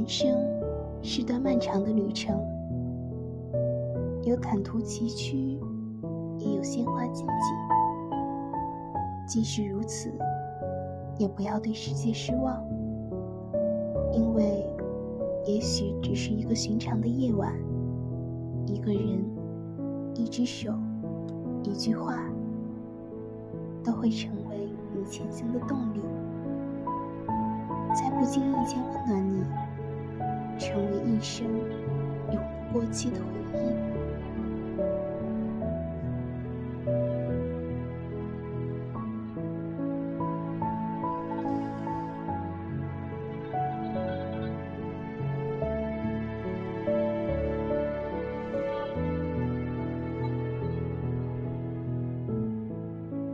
人生是段漫长的旅程，有坦途崎岖，也有鲜花荆棘。即使如此，也不要对世界失望，因为也许只是一个寻常的夜晚，一个人，一只手，一句话，都会成为你前行的动力。在不经意间温暖你，成为一生永不过期的回忆。